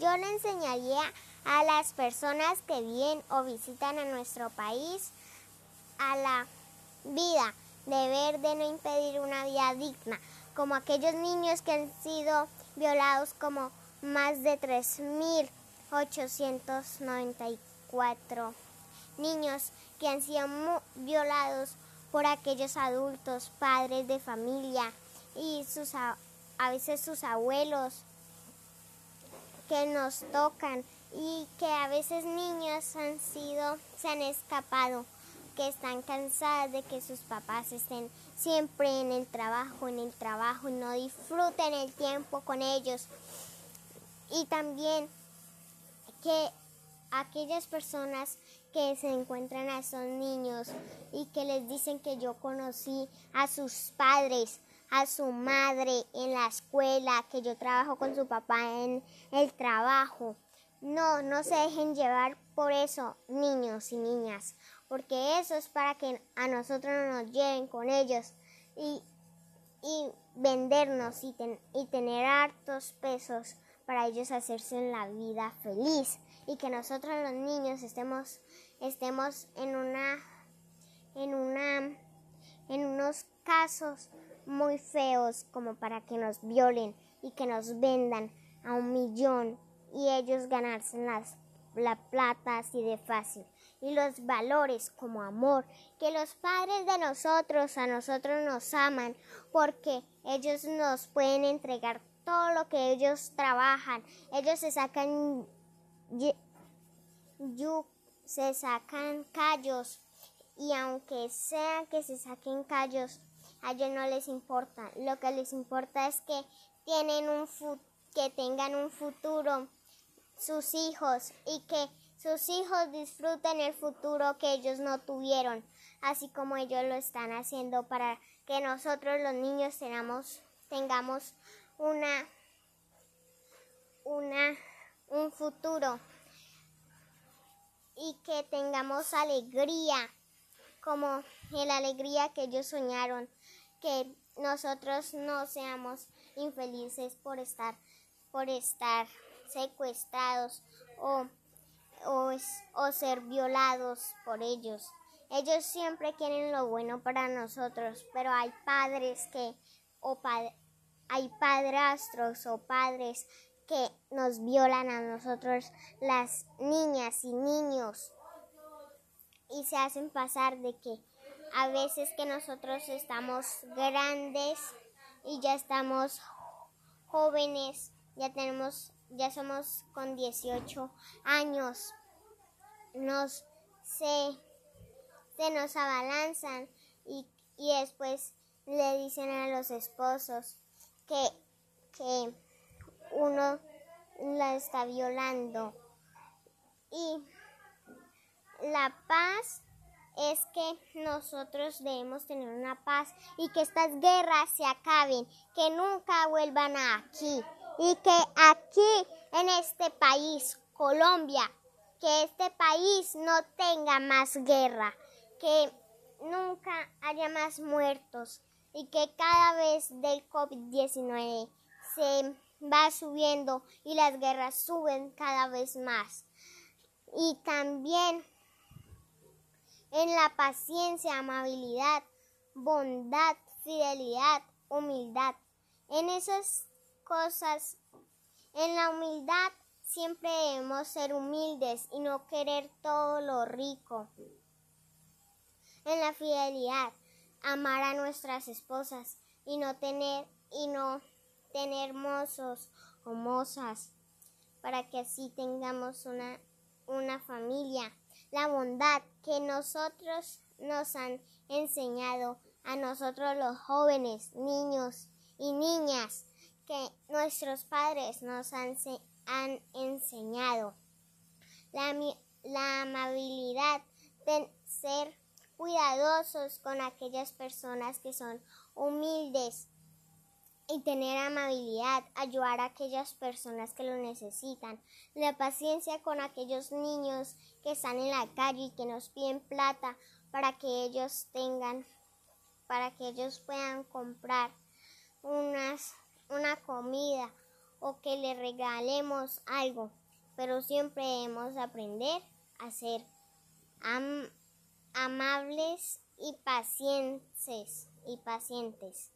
Yo le enseñaría a las personas que vienen o visitan a nuestro país a la vida, deber de no impedir una vida digna, como aquellos niños que han sido violados como más de 3.894 niños que han sido violados por aquellos adultos, padres de familia y sus, a veces sus abuelos que nos tocan y que a veces niños han sido, se han escapado, que están cansadas de que sus papás estén siempre en el trabajo, en el trabajo y no disfruten el tiempo con ellos. Y también que aquellas personas que se encuentran a esos niños y que les dicen que yo conocí a sus padres, a su madre en la escuela, que yo trabajo con su papá en el trabajo. No, no se dejen llevar por eso, niños y niñas, porque eso es para que a nosotros no nos lleven con ellos y, y vendernos y, y tener hartos pesos para ellos hacerse en la vida feliz y que nosotros los niños estemos, estemos en una en una en unos casos muy feos como para que nos violen y que nos vendan a un millón y ellos ganarse las, la plata así de fácil. Y los valores como amor, que los padres de nosotros a nosotros nos aman porque ellos nos pueden entregar todo lo que ellos trabajan. Ellos se sacan se sacan callos y aunque sea que se saquen callos, a ellos no les importa. Lo que les importa es que tienen un que tengan un futuro sus hijos y que sus hijos disfruten el futuro que ellos no tuvieron, así como ellos lo están haciendo para que nosotros los niños tengamos, tengamos una, una, un futuro y que tengamos alegría como la alegría que ellos soñaron, que nosotros no seamos infelices por estar, por estar secuestrados o, o, ser violados por ellos. Ellos siempre quieren lo bueno para nosotros, pero hay padres que, o hay padrastros o padres que nos violan a nosotros, las niñas y niños, y se hacen pasar de que a veces que nosotros estamos grandes y ya estamos jóvenes, ya tenemos, ya somos con 18 años, nos se, nos abalanzan y, y después le dicen a los esposos que, que uno la está violando. Y la paz es que nosotros debemos tener una paz y que estas guerras se acaben, que nunca vuelvan aquí y que aquí en este país, Colombia, que este país no tenga más guerra, que nunca haya más muertos y que cada vez del COVID-19 se va subiendo y las guerras suben cada vez más. Y también en la paciencia, amabilidad, bondad, fidelidad, humildad. En esas cosas, en la humildad siempre debemos ser humildes y no querer todo lo rico. En la fidelidad, amar a nuestras esposas y no tener y no tener mozos o mozas para que así tengamos una, una familia. La bondad que nosotros nos han enseñado a nosotros los jóvenes, niños y niñas, que nuestros padres nos han, han enseñado. La, la amabilidad de ser cuidadosos con aquellas personas que son humildes y tener amabilidad, ayudar a aquellas personas que lo necesitan, la paciencia con aquellos niños que están en la calle y que nos piden plata para que ellos tengan, para que ellos puedan comprar una comida o que le regalemos algo, pero siempre debemos aprender a ser amables y pacientes y pacientes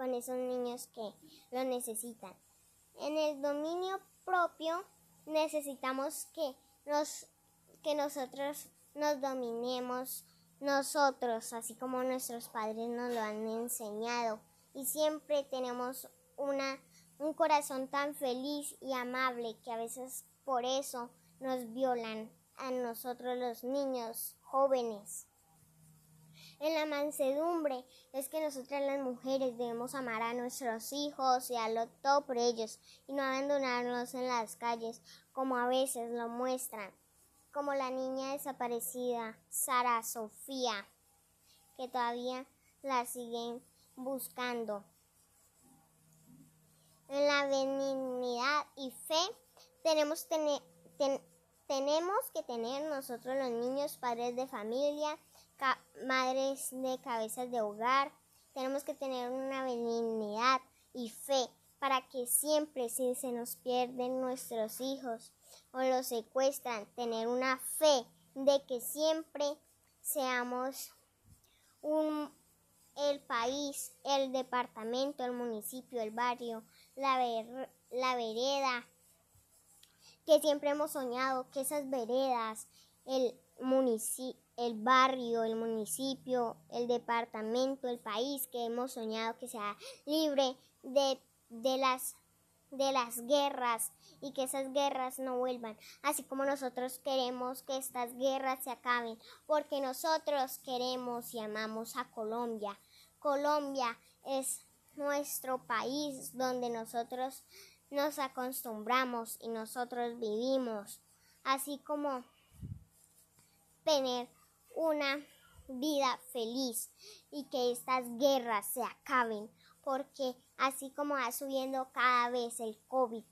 con esos niños que lo necesitan. En el dominio propio necesitamos que nos que nosotros nos dominemos nosotros, así como nuestros padres nos lo han enseñado. Y siempre tenemos una, un corazón tan feliz y amable que a veces por eso nos violan a nosotros los niños jóvenes. En la mansedumbre es que nosotras las mujeres debemos amar a nuestros hijos y a lo todo por ellos y no abandonarnos en las calles como a veces lo muestran como la niña desaparecida, Sara Sofía, que todavía la siguen buscando. En la benignidad y fe tenemos, tenemos que tener nosotros los niños, padres de familia, madres de cabezas de hogar, tenemos que tener una benignidad y fe para que siempre si se nos pierden nuestros hijos o los secuestran, tener una fe de que siempre seamos un, el país, el departamento, el municipio, el barrio, la, la vereda, que siempre hemos soñado que esas veredas, el municipio, el barrio, el municipio, el departamento, el país que hemos soñado que sea libre de, de las de las guerras y que esas guerras no vuelvan, así como nosotros queremos que estas guerras se acaben, porque nosotros queremos y amamos a Colombia. Colombia es nuestro país donde nosotros nos acostumbramos y nosotros vivimos, así como tener una vida feliz y que estas guerras se acaben, porque así como va subiendo cada vez el COVID,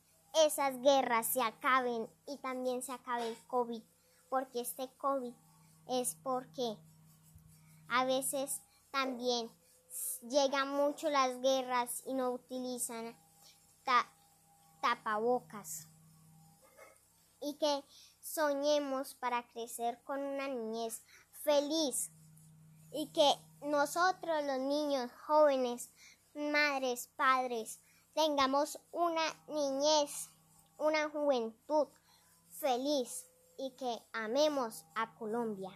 esas guerras se acaben y también se acabe el COVID, porque este COVID es porque a veces también llegan mucho las guerras y no utilizan tapabocas. Y que soñemos para crecer con una niñez feliz y que nosotros los niños jóvenes madres, padres, tengamos una niñez, una juventud feliz y que amemos a Colombia.